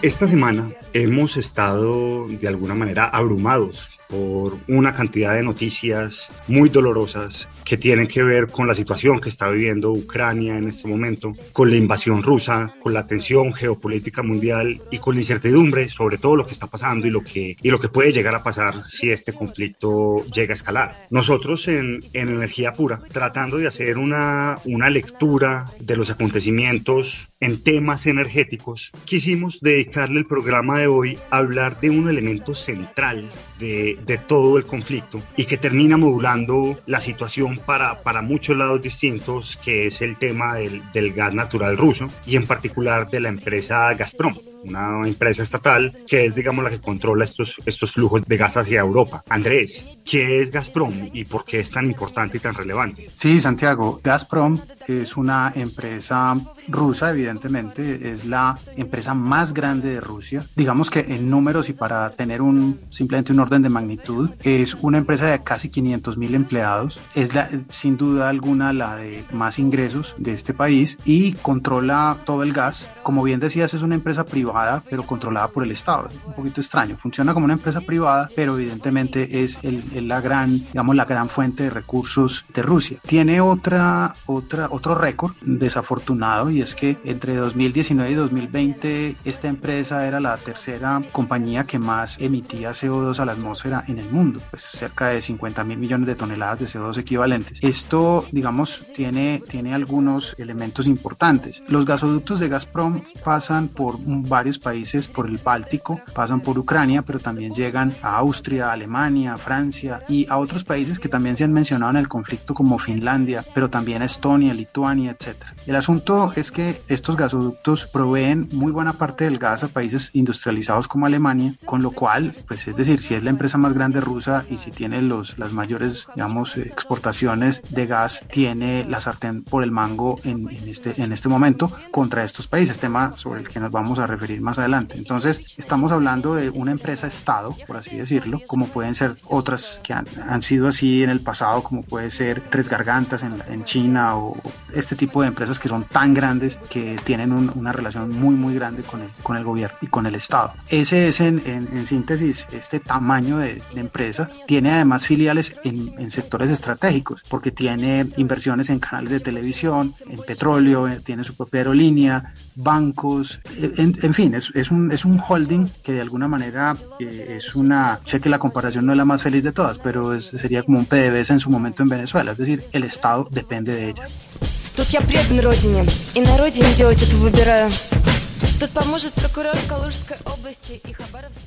Esta semana hemos estado de alguna manera abrumados por una cantidad de noticias muy dolorosas que tienen que ver con la situación que está viviendo Ucrania en este momento, con la invasión rusa, con la tensión geopolítica mundial y con la incertidumbre sobre todo lo que está pasando y lo que, y lo que puede llegar a pasar si este conflicto llega a escalar. Nosotros en, en Energía Pura, tratando de hacer una, una lectura de los acontecimientos en temas energéticos, quisimos dedicarle el programa de hoy a hablar de un elemento central de, de todo el conflicto y que termina modulando la situación para, para muchos lados distintos, que es el tema del, del gas natural ruso y en particular de la empresa Gazprom una empresa estatal que es, digamos, la que controla estos, estos flujos de gas hacia Europa. Andrés, ¿qué es Gazprom y por qué es tan importante y tan relevante? Sí, Santiago, Gazprom es una empresa rusa, evidentemente, es la empresa más grande de Rusia. Digamos que en números y para tener un simplemente un orden de magnitud, es una empresa de casi 500 mil empleados. Es la, sin duda alguna la de más ingresos de este país y controla todo el gas. Como bien decías, es una empresa privada, pero controlada por el Estado. un poquito extraño. Funciona como una empresa privada, pero evidentemente es el, la gran, digamos, la gran fuente de recursos de Rusia. Tiene otra, otra, otro récord desafortunado y es que entre 2019 y 2020 esta empresa era la tercera compañía que más emitía CO2 a la atmósfera en el mundo, pues cerca de 50 mil millones de toneladas de CO2 equivalentes. Esto, digamos, tiene, tiene algunos elementos importantes. Los gasoductos de Gazprom pasan por varios países, por el Báltico, pasan por Ucrania, pero también llegan a Austria, Alemania, Francia y a otros países que también se han mencionado en el conflicto como Finlandia, pero también Estonia, Lituania, etc. El asunto es que estos gasoductos proveen muy buena parte del gas a países industrializados como Alemania, con lo cual, pues es decir, si es la empresa más grande rusa y si tiene los, las mayores, digamos, exportaciones de gas, tiene la sartén por el mango en, en este, en este momento contra estos países, tema sobre el que nos vamos a referir más adelante. Entonces, estamos hablando de una empresa Estado, por así decirlo, como pueden ser otras que han, han sido así en el pasado, como puede ser Tres Gargantas en, en China o este tipo de empresas que son tan grandes que tienen un, una relación muy, muy grande con el, con el gobierno y con el Estado. Ese es, en, en, en síntesis, este tamaño de, de, empresa. Tiene además filiales en, en sectores estratégicos, porque tiene inversiones en canales de televisión, en petróleo, tiene su propia aerolínea, bancos, en, en fin, es, es, un, es un holding que de alguna manera eh, es una, sé que la comparación no es la más feliz de todas, pero es, sería como un PDVSA en su momento en Venezuela, es decir, el Estado depende de ella. Тут я предан родине, и на родине делать это выбираю. Тут поможет прокурор Калужской области и Хабаровского края.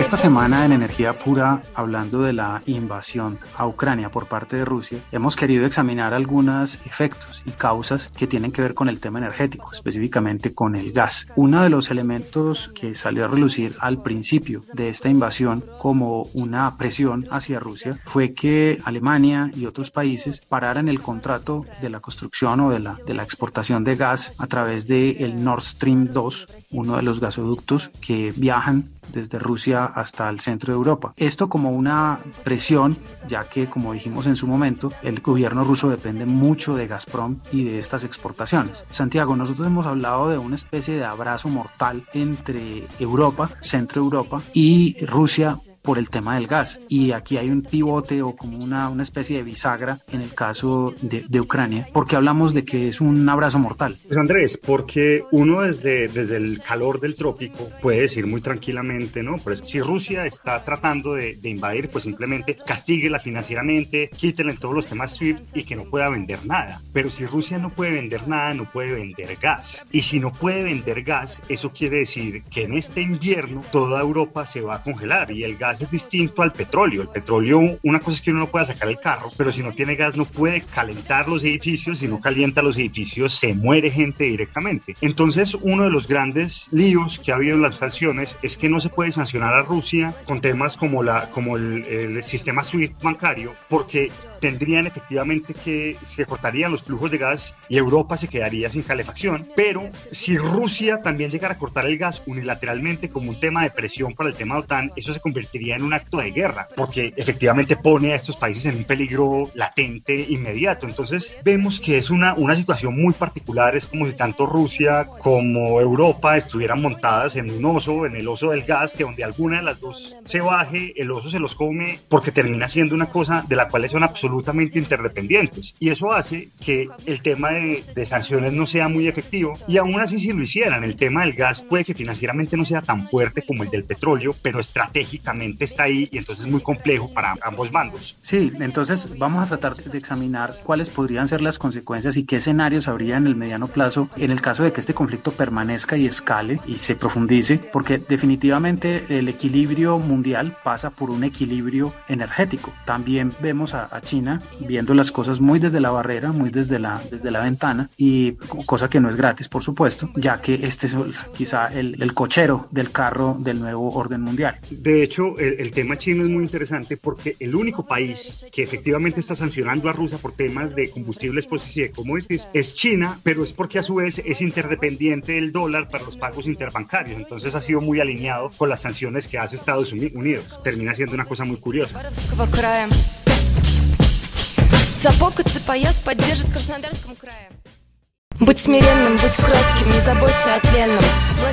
Esta semana en Energía Pura, hablando de la invasión a Ucrania por parte de Rusia, hemos querido examinar algunos efectos y causas que tienen que ver con el tema energético, específicamente con el gas. Uno de los elementos que salió a relucir al principio de esta invasión como una presión hacia Rusia fue que Alemania y otros países pararan el contrato de la construcción o de la, de la exportación de gas a través del el Nord Stream 2 uno de los gasoductos que viajan desde Rusia hasta el centro de Europa. Esto como una presión, ya que, como dijimos en su momento, el gobierno ruso depende mucho de Gazprom y de estas exportaciones. Santiago, nosotros hemos hablado de una especie de abrazo mortal entre Europa, centro Europa, y Rusia por el tema del gas. Y aquí hay un pivote o como una, una especie de bisagra en el caso de, de, Ucrania, porque hablamos de que es un abrazo mortal. Pues Andrés, porque uno desde, desde el calor del trópico puede decir muy tranquilamente, ¿no? Pues si Rusia está tratando de, de invadir, pues simplemente castíguela financieramente, quítela en todos los temas SWIFT y que no pueda vender nada. Pero si Rusia no puede vender nada, no puede vender gas. Y si no puede vender gas, eso quiere decir que en este invierno toda Europa se va a congelar y el gas gas es distinto al petróleo. El petróleo, una cosa es que uno no pueda sacar el carro, pero si no tiene gas no puede calentar los edificios, si no calienta los edificios se muere gente directamente. Entonces, uno de los grandes líos que ha habido en las sanciones es que no se puede sancionar a Rusia con temas como, la, como el, el sistema SWIFT bancario, porque tendrían efectivamente que se cortarían los flujos de gas y Europa se quedaría sin calefacción. Pero si Rusia también llegara a cortar el gas unilateralmente como un tema de presión para el tema de OTAN, eso se convertiría en un acto de guerra, porque efectivamente pone a estos países en un peligro latente inmediato. Entonces vemos que es una, una situación muy particular, es como si tanto Rusia como Europa estuvieran montadas en un oso, en el oso del gas, que donde alguna de las dos se baje, el oso se los come porque termina siendo una cosa de la cual son absolutamente interdependientes. Y eso hace que el tema de, de sanciones no sea muy efectivo. Y aún así, si lo hicieran, el tema del gas puede que financieramente no sea tan fuerte como el del petróleo, pero estratégicamente está ahí y entonces es muy complejo para ambos bandos. Sí, entonces vamos a tratar de examinar cuáles podrían ser las consecuencias y qué escenarios habría en el mediano plazo en el caso de que este conflicto permanezca y escale y se profundice, porque definitivamente el equilibrio mundial pasa por un equilibrio energético. También vemos a, a China viendo las cosas muy desde la barrera, muy desde la, desde la ventana, y cosa que no es gratis, por supuesto, ya que este es quizá el, el cochero del carro del nuevo orden mundial. De hecho, el, el, tema chino es muy interesante porque el único país que efectivamente está sancionando a Rusia por temas de combustibles pues, fósiles y de commodities es China, pero es porque a su vez es interdependiente el dólar para los pagos interbancarios. Entonces ha sido muy alineado con las sanciones que hace Estados Unidos. Termina siendo una cosa muy curiosa.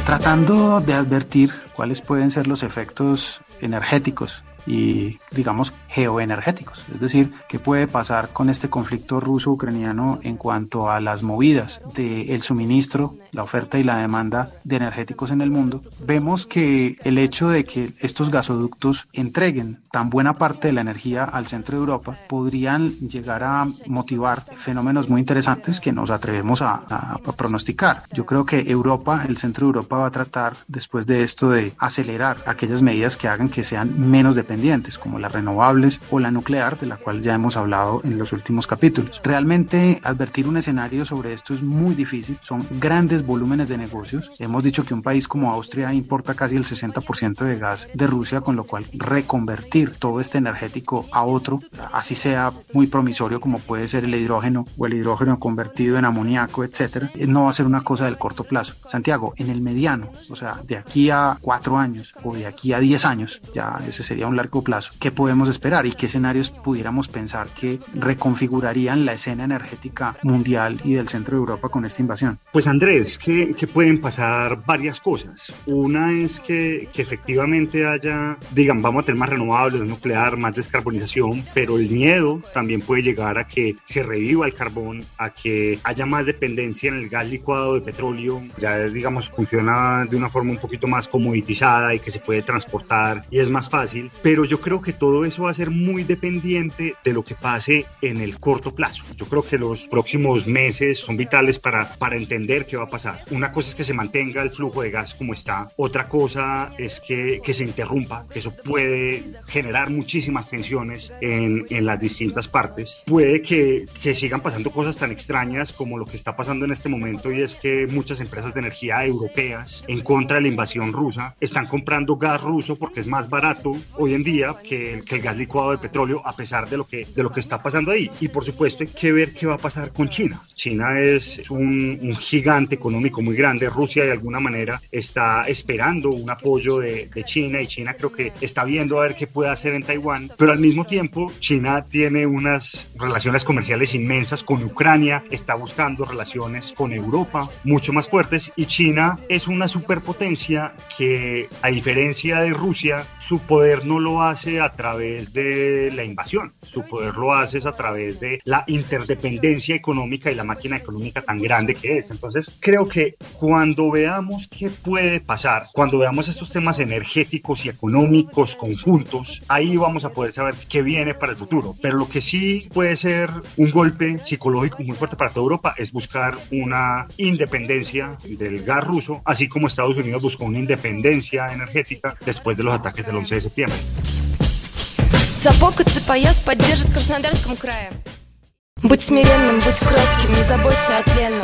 Tratando de advertir cuáles pueden ser los efectos energéticos y digamos geoenergéticos, es decir, qué puede pasar con este conflicto ruso-ucraniano en cuanto a las movidas del suministro, la oferta y la demanda de energéticos en el mundo, vemos que el hecho de que estos gasoductos entreguen tan buena parte de la energía al centro de Europa podrían llegar a motivar fenómenos muy interesantes que nos atrevemos a, a, a pronosticar. Yo creo que Europa, el centro de Europa va a tratar después de esto de acelerar aquellas medidas que hagan que sean menos dependientes, como las renovables o la nuclear, de la cual ya hemos hablado en los últimos capítulos. Realmente advertir un escenario sobre esto es muy difícil, son grandes volúmenes de negocios. Hemos dicho que un país como Austria importa casi el 60% de gas de Rusia, con lo cual reconvertir todo este energético a otro, así sea muy promisorio como puede ser el hidrógeno o el hidrógeno convertido en amoníaco, etcétera, no va a ser una cosa del corto plazo. Santiago, en el mediano, o sea, de aquí a cuatro años o de aquí a diez años, ya ese sería un largo plazo, ¿qué podemos esperar y qué escenarios pudiéramos pensar que reconfigurarían la escena energética mundial y del centro de Europa con esta invasión? Pues Andrés, que, que pueden pasar varias cosas. Una es que, que, efectivamente haya, digan, vamos a tener más renovables, nuclear, más descarbonización, pero el miedo también puede llegar a que se reviva el carbón, a que haya más dependencia en el gas licuado de petróleo, ya digamos funciona de una forma un poquito más comoditizada y que se puede transportar y es más fácil, pero yo creo que todo eso va a ser muy dependiente de lo que pase en el corto plazo. Yo creo que los próximos meses son vitales para, para entender qué va a pasar. Una cosa es que se mantenga el flujo de gas como está, otra cosa es que, que se interrumpa, que eso puede generar muchísimas tensiones en, en las distintas partes. Puede que, que sigan pasando cosas tan extrañas como lo que está pasando en este momento y es que muchas empresas de energía europeas en contra de la invasión rusa están comprando gas ruso porque es más barato hoy en día que el, que el gas licuado de petróleo a pesar de lo que de lo que está pasando ahí y por supuesto hay que ver qué va a pasar con China China es un, un gigante económico muy grande. Rusia de alguna manera está esperando un apoyo de, de China y China creo que está viendo a ver qué puede hacer en Taiwán. Pero al mismo tiempo China tiene unas relaciones comerciales inmensas con Ucrania está buscando relaciones con Europa mucho más fuertes. Y China es una superpotencia que a diferencia de Rusia su poder no lo hace a través de la invasión, su poder lo hace a través de la interdependencia económica y la máquina económica tan grande que es. Entonces creo que cuando veamos qué puede pasar, cuando veamos estos temas energéticos y económicos conjuntos, ahí vamos a poder saber qué viene para el futuro. Pero lo que sí puede ser un golpe psicológico muy fuerte para toda Europa es buscar una independencia del gas ruso, así como Estados Unidos buscó una independencia energética después de los ataques del 11 de septiembre.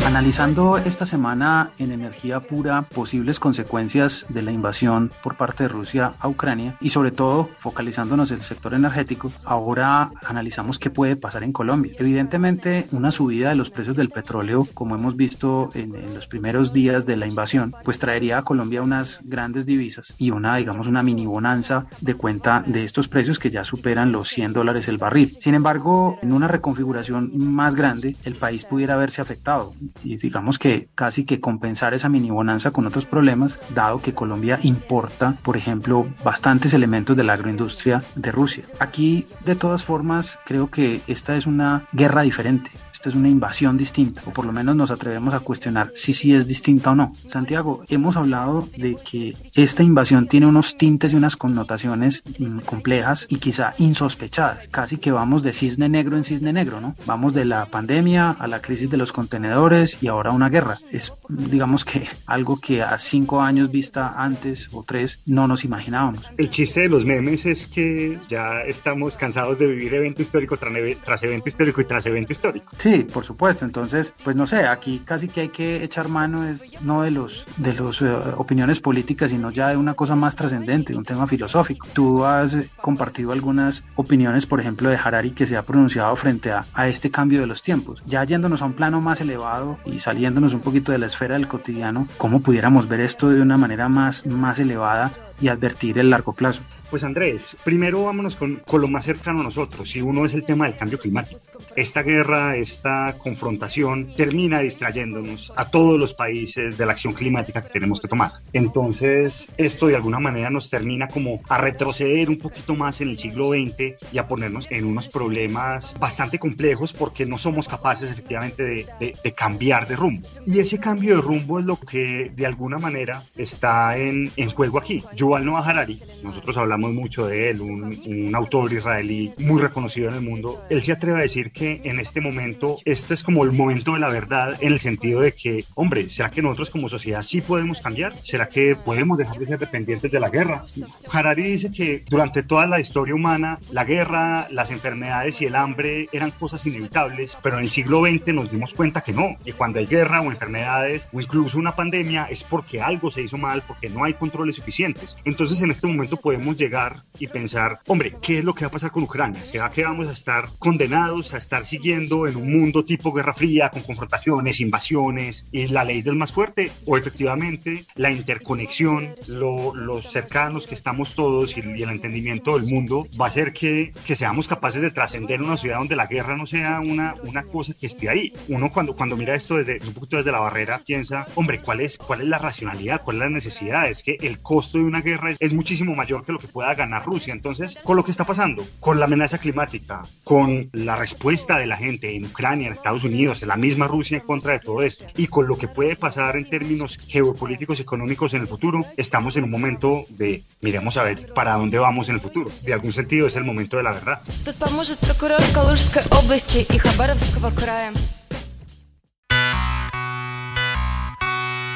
Analizando esta semana en energía pura posibles consecuencias de la invasión por parte de Rusia a Ucrania y sobre todo focalizándonos en el sector energético, ahora analizamos qué puede pasar en Colombia. Evidentemente una subida de los precios del petróleo, como hemos visto en, en los primeros días de la invasión, pues traería a Colombia unas grandes divisas y una, digamos, una mini bonanza de cuenta de estos precios que ya superan los 100 dólares el barril. Sin embargo, en una reconfiguración más grande, el país pudiera verse afectado y digamos que casi que compensar esa mini bonanza con otros problemas, dado que Colombia importa, por ejemplo, bastantes elementos de la agroindustria de Rusia. Aquí, de todas formas, creo que esta es una guerra diferente. Esta es una invasión distinta, o por lo menos nos atrevemos a cuestionar si sí es distinta o no. Santiago, hemos hablado de que esta invasión tiene unos tintes y unas connotaciones mm, complejas y quizá insospechadas. Casi que vamos de cisne negro en cisne negro, ¿no? Vamos de la pandemia a la crisis de los contenedores y ahora una guerra. Es, digamos que, algo que a cinco años vista antes o tres no nos imaginábamos. El chiste de los memes es que ya estamos cansados de vivir evento histórico tras evento histórico y tras evento histórico. Sí, por supuesto. Entonces, pues no sé, aquí casi que hay que echar mano es no de los de los eh, opiniones políticas, sino ya de una cosa más trascendente, un tema filosófico. Tú has compartido algunas opiniones, por ejemplo, de Harari que se ha pronunciado frente a, a este cambio de los tiempos. Ya yéndonos a un plano más elevado y saliéndonos un poquito de la esfera del cotidiano, ¿cómo pudiéramos ver esto de una manera más, más elevada y advertir el largo plazo? Pues Andrés, primero vámonos con, con, lo más cercano a nosotros, y uno es el tema del cambio climático. Esta guerra, esta confrontación termina distrayéndonos a todos los países de la acción climática que tenemos que tomar. Entonces, esto de alguna manera nos termina como a retroceder un poquito más en el siglo XX y a ponernos en unos problemas bastante complejos porque no somos capaces efectivamente de, de, de cambiar de rumbo. Y ese cambio de rumbo es lo que de alguna manera está en, en juego aquí. Yuval Noah Harari, nosotros hablamos mucho de él, un, un, autor israelí muy reconocido en el mundo, él se atreve a decir que en este momento, este es como el momento de la verdad en el sentido de que, hombre, ¿será que nosotros como sociedad sí podemos cambiar? ¿Será que podemos dejar de ser dependientes de la guerra? Harari dice que durante toda la historia humana, la guerra, las enfermedades y el hambre eran cosas inevitables, pero en el siglo XX nos dimos cuenta que no, que cuando hay guerra o enfermedades o incluso una pandemia es porque algo se hizo mal, porque no hay controles suficientes. Entonces en este momento podemos llegar llegar y pensar, hombre, ¿qué es lo que va a pasar con Ucrania? ¿Será que vamos a estar condenados a estar siguiendo en un mundo tipo Guerra Fría, con confrontaciones, invasiones y la ley del más fuerte? ¿O efectivamente la interconexión, lo, los cercanos que estamos todos y, y, el entendimiento del mundo va a hacer que, que seamos capaces de trascender una ciudad donde la guerra no sea una, una cosa que esté ahí? Uno cuando, cuando mira esto desde un poquito desde la barrera piensa, hombre, ¿cuál es, cuál es la racionalidad? ¿Cuál es la necesidad? Es que el costo de una guerra es, es muchísimo mayor que lo que puede pueda ganar Rusia. Entonces, con lo que está pasando, con la amenaza climática, con la respuesta de la gente en Ucrania, en Estados Unidos, en la misma Rusia en contra de todo esto, y con lo que puede pasar en términos geopolíticos y económicos en el futuro, estamos en un momento de, miremos a ver para dónde vamos en el futuro. De algún sentido es el momento de la verdad.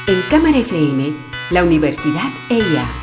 En Cámara FM, la Universidad EIA